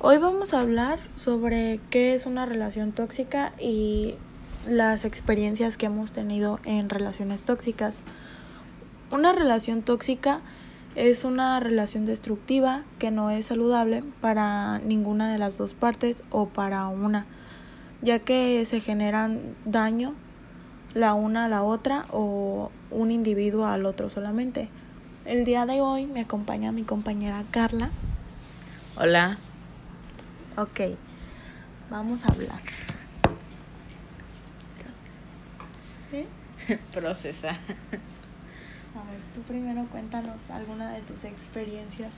Hoy vamos a hablar sobre qué es una relación tóxica y las experiencias que hemos tenido en relaciones tóxicas. Una relación tóxica es una relación destructiva que no es saludable para ninguna de las dos partes o para una, ya que se generan daño la una a la otra o un individuo al otro solamente. El día de hoy me acompaña mi compañera Carla. Hola. Ok, vamos a hablar. ¿Sí? Procesa. A ver, tú primero cuéntanos alguna de tus experiencias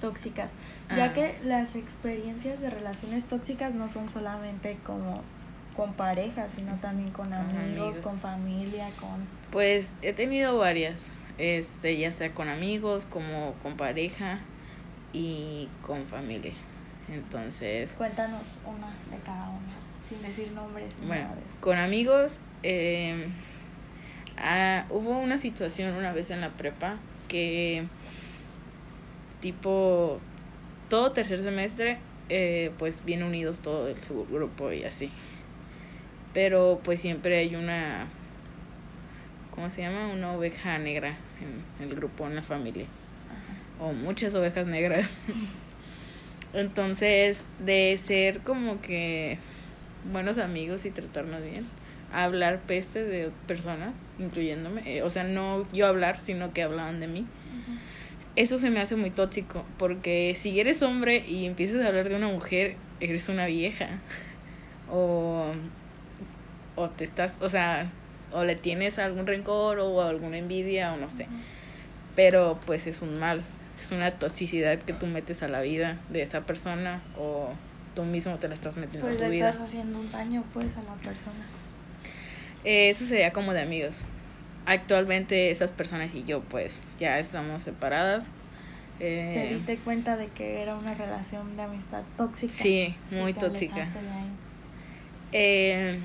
tóxicas, ya Ah. que las experiencias de relaciones tóxicas no son solamente como con pareja, sino también con Con amigos, amigos. con familia, con... Pues he tenido varias, este, ya sea con amigos, como con pareja y con familia. Entonces, Cuéntanos una de cada una, sin decir nombres ni bueno, nada de eso. con amigos, eh, ah, hubo una situación una vez en la prepa que, tipo, todo tercer semestre, eh, pues bien unidos todo el subgrupo y así. Pero pues siempre hay una, ¿cómo se llama? Una oveja negra en el grupo, en la familia. Ajá. O muchas ovejas negras. Entonces, de ser como que buenos amigos y tratarnos bien, a hablar peste de personas, incluyéndome. eh, o sea, no yo hablar, sino que hablaban de mí. Eso se me hace muy tóxico, porque si eres hombre y empiezas a hablar de una mujer, eres una vieja. O, o te estás, o sea, o le tienes algún rencor o alguna envidia o no sé. Pero pues es un mal, es una toxicidad que tú metes a la vida de esa persona o tú mismo te la estás metiendo Pues a tu le vida. estás haciendo un daño pues a la persona. Eh, eso sería como de amigos. Actualmente esas personas y yo pues ya estamos separadas. ¿Te Eh, diste cuenta de que era una relación de amistad tóxica? Sí, muy tóxica. Eh,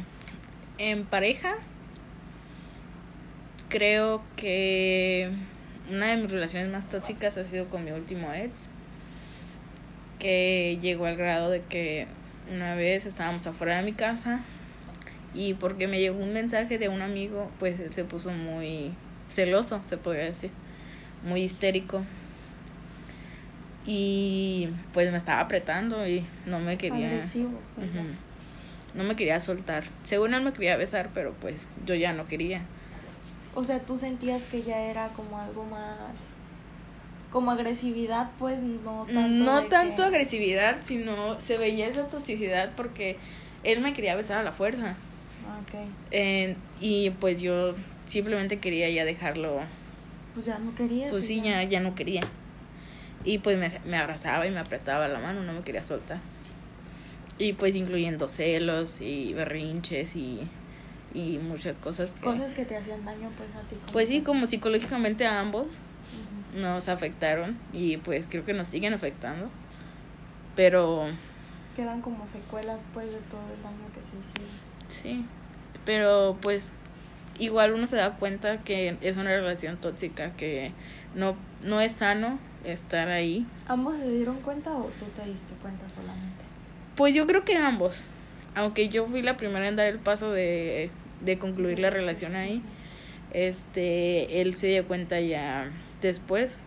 en pareja, creo que una de mis relaciones más tóxicas ha sido con mi último ex, que llegó al grado de que una vez estábamos afuera de mi casa y porque me llegó un mensaje de un amigo, pues él se puso muy celoso, se podría decir, muy histérico. Y pues me estaba apretando y no me quería... Agresivo. No me quería soltar. Según él me quería besar, pero pues yo ya no quería. O sea, tú sentías que ya era como algo más. Como agresividad, pues no tanto. no tanto que- agresividad, sino se veía esa toxicidad porque él me quería besar a la fuerza. Ah, Ok. Eh, y pues yo simplemente quería ya dejarlo. Pues ya no querías. Pues sí, ya, ya no quería. Y pues me, me abrazaba y me apretaba la mano, no me quería soltar. Y pues incluyendo celos y berrinches y, y muchas cosas. Que, Cosas que te hacían daño, pues a ti. Pues sí, como psicológicamente a ambos. Nos afectaron y pues creo que nos siguen afectando. Pero Quedan como secuelas, pues, de todo el daño que se hicieron. sí, pero pues igual uno se da cuenta que es una relación tóxica, que no, no es sano estar ahí. ¿Ambos se dieron cuenta o tú te diste cuenta solamente? Pues yo creo que ambos, aunque yo fui la primera en dar el paso de, de concluir la relación ahí, este, él se dio cuenta ya después,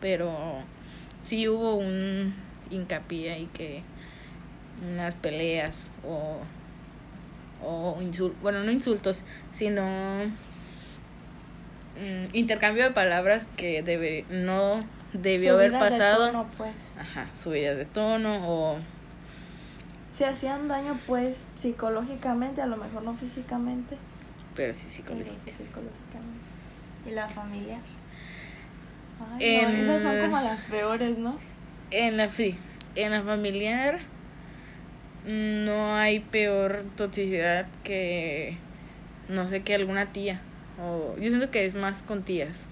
pero sí hubo un hincapié ahí que unas peleas o, o insultos, bueno, no insultos, sino mm, intercambio de palabras que debe, no debió haber Subidas de pasado. tono, pues. Ajá, subida de tono o Se hacían daño, pues, psicológicamente, a lo mejor no físicamente. pero sí Pero sí psicológica. psicológicamente. ¿Y la familia? Ay, no, esas son como las peores, ¿no? En la sí, en la familiar no hay peor toxicidad que no sé que alguna tía o yo siento que es más con tías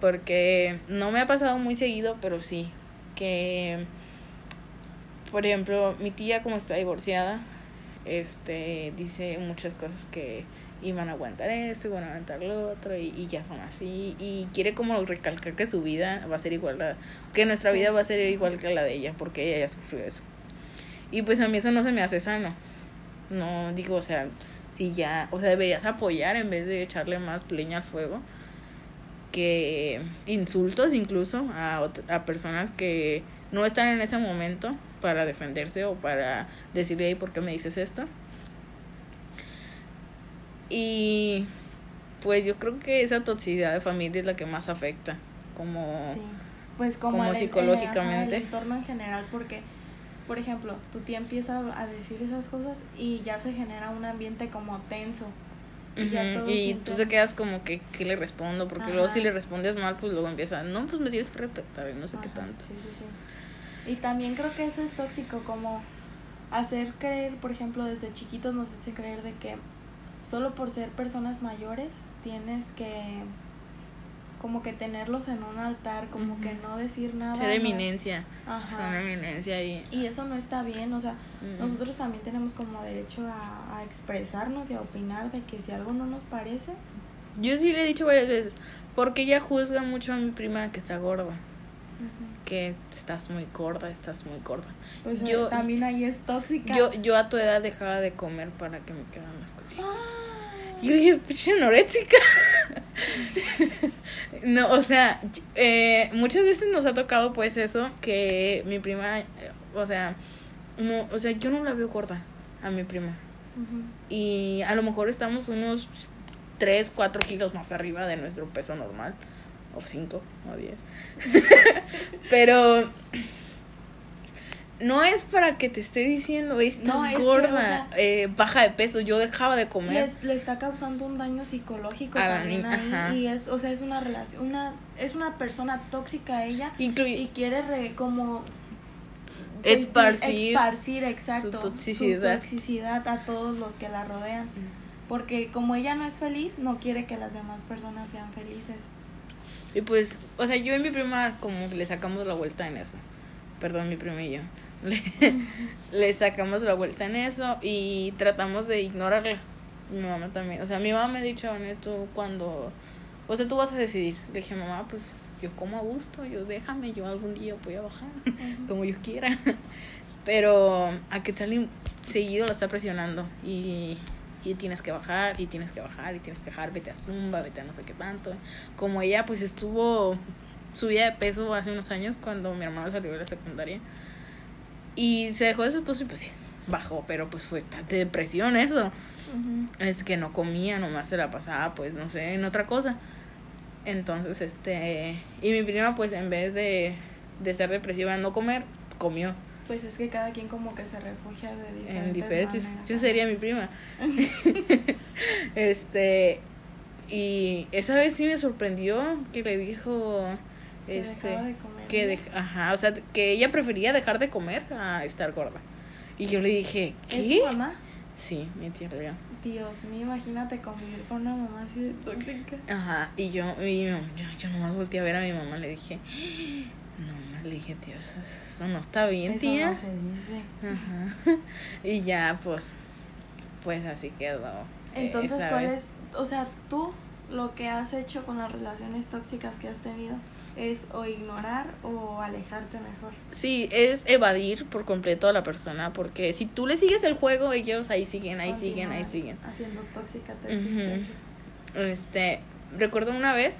porque no me ha pasado muy seguido, pero sí que por ejemplo, mi tía como está divorciada, este dice muchas cosas que y van a aguantar esto y van a aguantar lo otro y, y ya son así y quiere como recalcar que su vida va a ser igual a que nuestra vida va a ser igual que la de ella porque ella ya sufrió eso. Y pues a mí eso no se me hace sano. No digo o sea si ya o sea deberías apoyar en vez de echarle más leña al fuego que insultos incluso a, a personas que no están en ese momento para defenderse o para decirle, "Ey, ¿por qué me dices esto? Y pues yo creo que esa toxicidad de familia es la que más afecta, como Sí. Pues como, como el- el- psicológicamente. el entorno en general, porque, por ejemplo, tu tía empieza a decir esas cosas y ya se genera un ambiente como tenso. Y, ya todos y tú te quedas como que, ¿qué le respondo? Porque luego Ajá. si le respondes mal, pues luego empieza, no, pues me tienes que respetar y no sé qué Ajá, tanto. Sí, sí, sí. Y también creo que eso es tóxico, como hacer creer, por ejemplo, desde chiquitos nos hacen creer de que solo por ser personas mayores tienes que como que tenerlos en un altar, como que no decir nada. Ser eminencia, Ajá. ser una eminencia y... Y eso no está bien, o sea, nosotros también tenemos como derecho a, a expresarnos y a opinar de que si algo no nos parece, Yo sí le he dicho varias veces, porque ella juzga mucho a mi prima que está gorda, que estás muy gorda, estás muy gorda. pues eh, Yo- también ahí es tóxica. Yo, yo a tu edad dejaba de comer para que me quedaran las cosas. Ay. Yo dije, pinche anoréxica. no, o sea, eh, muchas veces nos ha tocado pues eso, que mi prima, o sea, no, o sea, yo no la veo gorda a mi prima. Y a lo mejor estamos unos 3, 4 kilos más arriba de nuestro peso normal. O 5 o 10. Pero no es para que te esté diciendo, "Ey, estás No, es que, gorda, o sea, eh, baja de peso. Yo dejaba de comer. Le está causando un daño psicológico A la niña, ahí y es o sea es una relación una es una persona tóxica ella y quiere re- como Esparcir esparcir exacto su toxicidad. toxicidad a todos los que la rodean porque como ella no es feliz no quiere que las demás personas sean felices Y pues, o sea, yo y mi prima como que le sacamos la vuelta en eso. Perdón, mi prima y yo. Le, le sacamos la vuelta en eso y tratamos de ignorarla. Mi mamá también. O sea, mi mamá me ha dicho, "Vane, tú cuando... O sea, tú vas a decidir. Le dije, mamá, pues yo como a gusto, yo déjame, yo algún día voy a bajar, como yo quiera. Pero a que Charlie seguido la está presionando y, y tienes que bajar, y tienes que bajar, y tienes que bajar, vete a Zumba, vete a no sé qué tanto. Como ella pues estuvo subida de peso hace unos años cuando mi hermano salió de la secundaria y se dejó de su esposo y pues sí, bajó, pero pues fue de depresión eso. Es que no comía, nomás se la pasaba, pues no sé, en otra cosa. Entonces, este, y mi prima pues en vez de, de ser depresiva no comer, comió pues es que cada quien como que se refugia de diferentes en diferentes. Yo sería mi prima. este, y esa vez sí me sorprendió que le dijo, Que este, dejaba de comer, que dej- ajá, o sea, que ella prefería dejar de comer a estar gorda. Y yo le dije, ¿Es ¿qué? su mamá? Sí, mi tía Real. Dios mío, imagínate convivir con una mamá así de tóxica. Ajá, y yo, y yo, yo, yo nomás volteé a ver a mi mamá, le dije, no, le dije, tío, eso, no está bien, Eso tía. no se dice. Ajá. Y ya, pues, pues así quedó. eh, Entonces, esa ¿cuál es? O sea, tú lo que has hecho con las relaciones tóxicas que has tenido es o ignorar o alejarte mejor. Sí, es evadir por completo a la persona, porque si tú le sigues el juego, ellos ahí siguen, ahí siguen, ahí siguen. Haciendo tóxica existencia. Este, recuerdo una vez,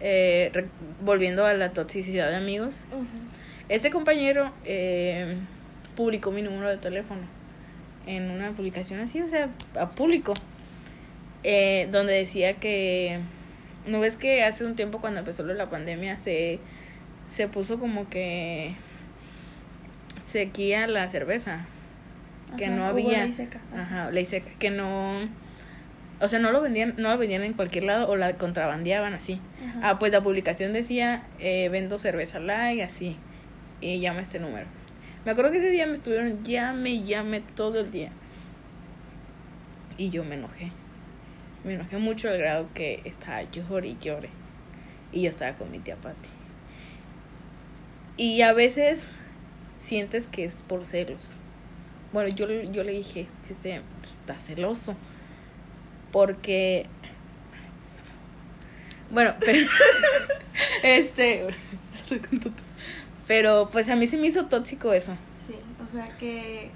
eh, re- volviendo a la toxicidad de amigos, Ujú. Este compañero eh, publicó mi número de teléfono en una publicación así, o sea, a público, eh, donde decía que, ¿no ves que hace un tiempo cuando empezó la pandemia se, se puso como que sequía la cerveza? Que Ajá, no había. ley seca. Ajá. Ley seca, que no... O sea, no lo vendían, no lo vendían en cualquier lado o la contrabandeaban así. Ajá. Ah, pues la publicación decía, eh, vendo cerveza light, así. Y llama este número. Me acuerdo que ese día me estuvieron llame, llame todo el día. Y yo me enojé. Me enojé mucho al grado que estaba llore y llore. Y yo estaba con mi tía Patti. Y a veces sientes que es por celos. Bueno, yo, yo le dije, este, está celoso. Porque. Bueno, pero. este. Pero pues a mí se me hizo tóxico eso. Sí, o sea que.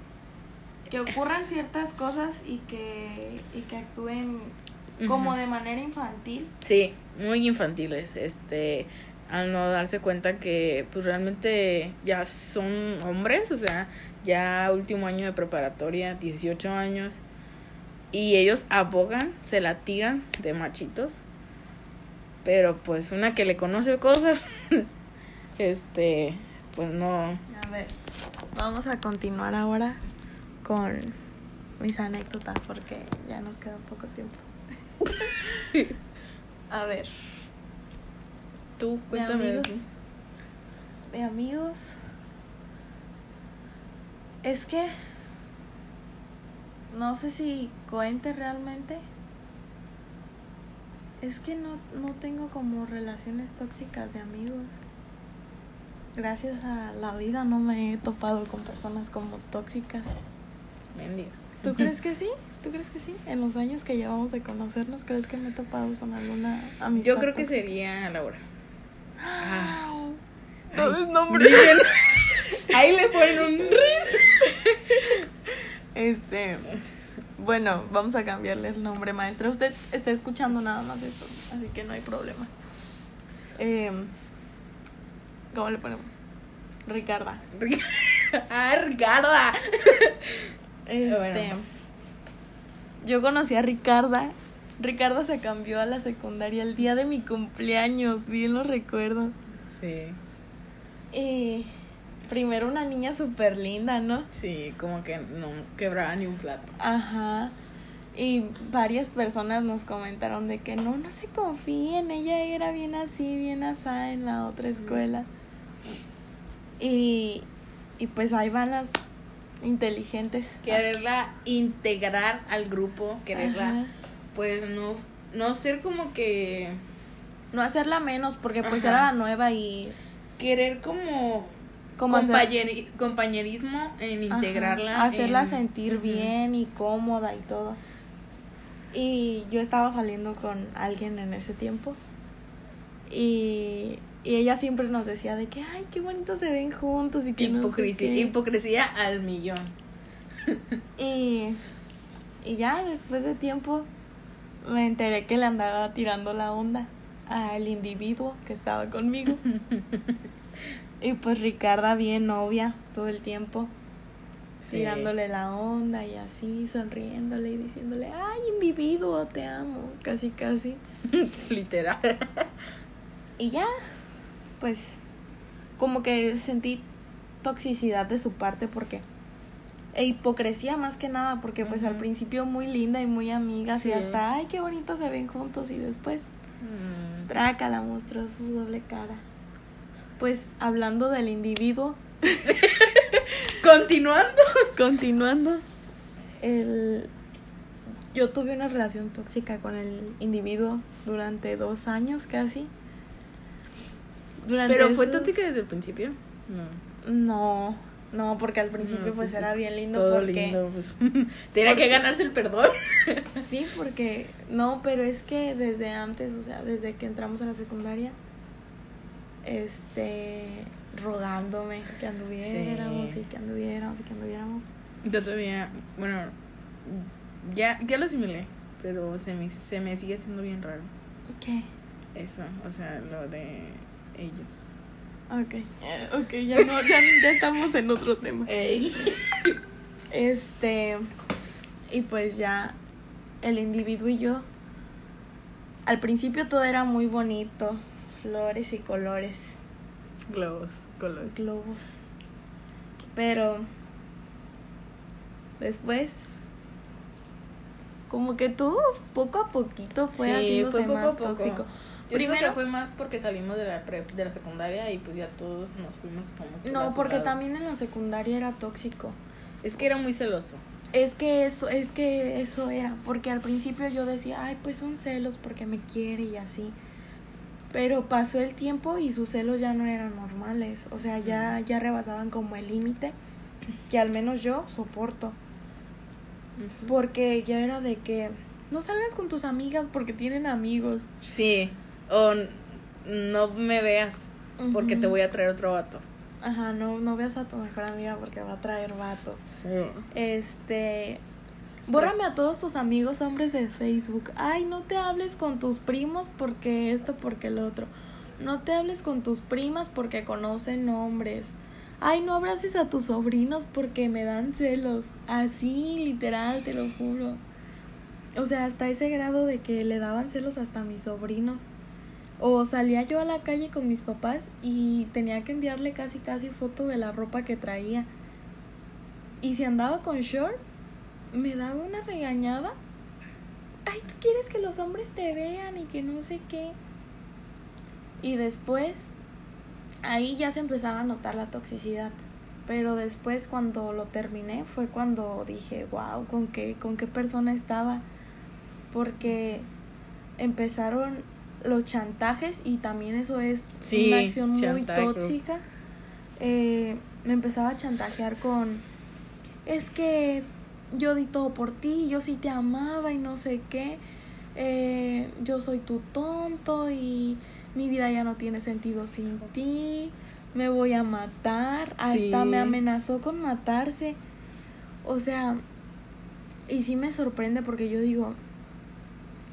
Que ocurran ciertas cosas y que. Y que actúen como de manera infantil. Sí, muy infantiles. Este. Al no darse cuenta que, pues realmente ya son hombres, o sea, ya último año de preparatoria, 18 años. Y ellos abogan, se la tiran de machitos. Pero pues una que le conoce cosas, este, pues no. A ver, vamos a continuar ahora con mis anécdotas porque ya nos queda poco tiempo. A ver, Tú, cuéntame de amigos. De amigos. Es que no sé si cuente realmente. Es que no, no tengo como relaciones tóxicas de amigos. Gracias a la vida no me he topado con personas como tóxicas. ¿Tú crees que sí? ¿Tú crees que sí? En los años que llevamos de conocernos, ¿crees que me he topado con alguna amistad? Yo creo que tóxica? sería Laura. Ah. No Ay. des nombres. Ahí le ponen un... Este, bueno, vamos a cambiarle el nombre, maestra. Usted está escuchando nada más esto, así que no hay problema. Em, ¿Cómo le ponemos? Ricarda. ah, Ricarda. Este, Bueno. Yo conocí a Ricarda. Ricarda se cambió a la secundaria el día de mi cumpleaños, bien lo recuerdo. Sí. Y primero una niña súper linda, ¿no? Sí, como que no quebraba ni un plato. Ajá. Y varias personas nos comentaron de que no, no se confíen, ella era bien así, bien asá en la otra escuela. Y, y pues ahí van las inteligentes. Quererla integrar al grupo, quererla, Ajá. pues no, no ser como que... No hacerla menos porque pues Ajá. era la nueva y Querer como... como hacer- compañeri- compañerismo en Ajá, integrarla. hacerla en- sentir bien y cómoda y todo. Y yo estaba saliendo con alguien en ese tiempo. Y, y ella siempre nos decía de que, ay, qué bonito se ven juntos y que no sé Hipocresía, qué". hipocresía al millón. Y, y ya después de tiempo me enteré que le andaba tirando la onda al individuo que estaba conmigo. y pues Ricarda bien novia todo el tiempo. Sí. tirándole la onda y así, sonriéndole y diciéndole, ay, individuo, te amo, casi, casi. Literal. Y ya, pues, como que sentí toxicidad de su parte porque, e hipocresía más que nada, porque pues al principio muy linda y muy amigas Sí. y hasta, ay, qué bonito se ven juntos y después, Mm, trácala, mostró su doble cara. Pues hablando del individuo, Continuando. Continuando, el... yo tuve una relación tóxica con el individuo durante dos años casi. Durante Pero fue esos- tóxica desde el principio. No. No, no, porque al principio No, pues pues, era bien lindo Todo porque lindo. Pues. Tenía que ganarse el perdón. sí, porque no, pero es que desde antes, o sea, desde que entramos a la secundaria, este, rogándome que anduviéramos Sí. y que anduviéramos y que anduviéramos. Yo todavía, bueno, ya, ya lo asimilé, pero se me, se me sigue haciendo bien raro ¿Qué? eso, o sea, lo de ellos. Ok, eh, ok, ya no, ya, ya estamos en otro tema. Este, y pues ya el individuo y yo, al principio todo era muy bonito, flores y colores, Globos, color. globos, pero después, como que todo poco a poquito fue Sí, haciéndose fue más tóxico. Yo creo Primero- que fue más porque salimos de la prep, de la secundaria y pues ya todos nos fuimos como No, porque también en la secundaria era tóxico. Es que era muy celoso. Es que eso, es que eso era, porque al principio yo decía, ay, pues son celos porque me quiere y así. Pero pasó el tiempo y sus celos ya no eran normales, o sea, ya, ya rebasaban como el límite que al menos yo soporto, porque ya era de que no salgas con tus amigas porque tienen amigos. Sí, o no me veas porque te voy a traer otro vato. Ajá, no, no veas a tu mejor amiga porque va a traer vatos. Este. Bórrame a todos tus amigos hombres de Facebook. Ay, no te hables con tus primos porque esto, porque el otro. No te hables con tus primas porque conocen hombres. Ay, no abraces a tus sobrinos porque me dan celos. Así, literal, te lo juro. O sea, hasta ese grado de que le daban celos hasta a mis sobrinos. O salía yo a la calle con mis papás y tenía que enviarle casi casi foto de la ropa que traía. Y si andaba con short, me daba una regañada. Ay, tú quieres que los hombres te vean y que no sé qué. Y después, ahí ya se empezaba a notar la toxicidad. Pero después cuando lo terminé fue cuando dije, wow, ¿con qué, con qué persona estaba? Porque empezaron los chantajes y también eso es Sí, una acción muy tóxica. Eh, me empezaba a chantajear con, es que yo di todo por ti, yo sí te amaba y no sé qué, eh, yo soy tu tonto y mi vida ya no tiene sentido sin ti, me voy a matar, hasta Sí. me amenazó con matarse. O sea, y sí me sorprende porque yo digo,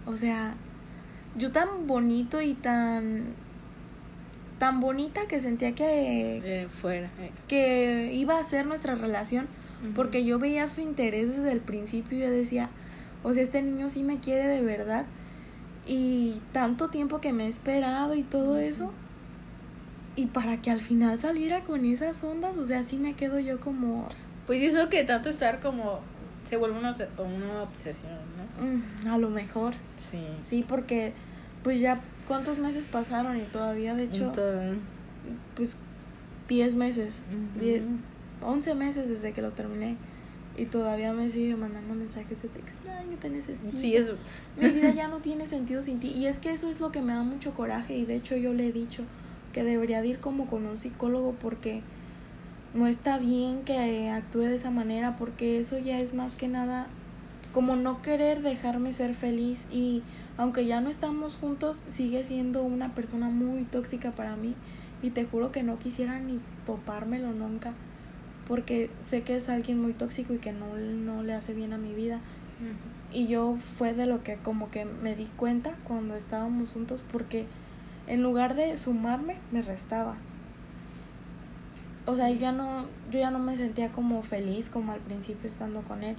o sea, yo tan bonito y tan tan bonita que sentía que Eh, fuera. eh. que iba a ser nuestra relación porque yo veía su interés desde el principio y yo decía, o sea, este niño sí me quiere de verdad y tanto tiempo que me he esperado y todo eso y para que al final saliera con esas ondas, o sea, sí me quedo yo como Pues eso que tanto estar como se vuelve una, una obsesión. Mm, a lo mejor, Sí. sí, porque pues ya cuántos meses pasaron y todavía de hecho Entonces, pues 10 meses, Ujú. 10, 11 meses desde que lo terminé y todavía me sigue mandando mensajes de te extraño, te necesito. sí, eso. Mi vida ya no tiene sentido sin ti. Y es que eso es lo que me da mucho coraje. Y de hecho yo le he dicho que debería de ir como con un psicólogo porque no está bien que actúe de esa manera. Porque eso ya es más que nada como no querer dejarme ser feliz. Y aunque ya no estamos juntos, sigue siendo una persona muy tóxica para mí. Y te juro que no quisiera ni topármelo nunca. Porque sé que es alguien muy tóxico y que no, no le hace bien a mi vida. Y yo fue de lo que como que me di cuenta cuando estábamos juntos porque en lugar de sumarme, me restaba. O sea, yo ya no, yo ya no me sentía como feliz como al principio estando con él.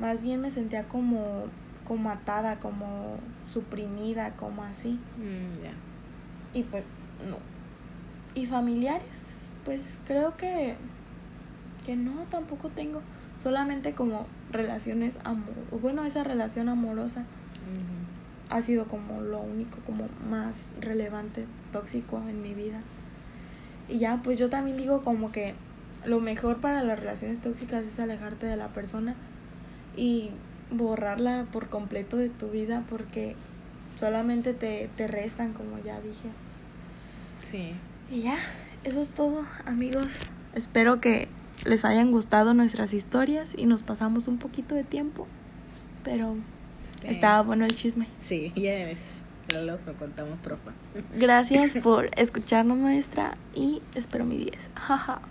Más bien me sentía como, como atada, como suprimida, como así. Mm. Y pues no. Y familiares, pues creo que que no, tampoco tengo. Solamente como relaciones amor, bueno, esa relación amorosa ha sido como lo único como más relevante tóxico en mi vida. Y ya, pues yo también digo como que lo mejor para las relaciones tóxicas es alejarte de la persona y borrarla por completo de tu vida porque solamente te, te restan, como ya dije. Sí. Y ya, eso es todo, amigos. Espero que les hayan gustado nuestras historias y nos pasamos un poquito de tiempo, pero Sí. estaba bueno el chisme. Sí, ya los lo contamos, profa. Gracias por escucharnos, maestra, y espero mi 10. Jaja.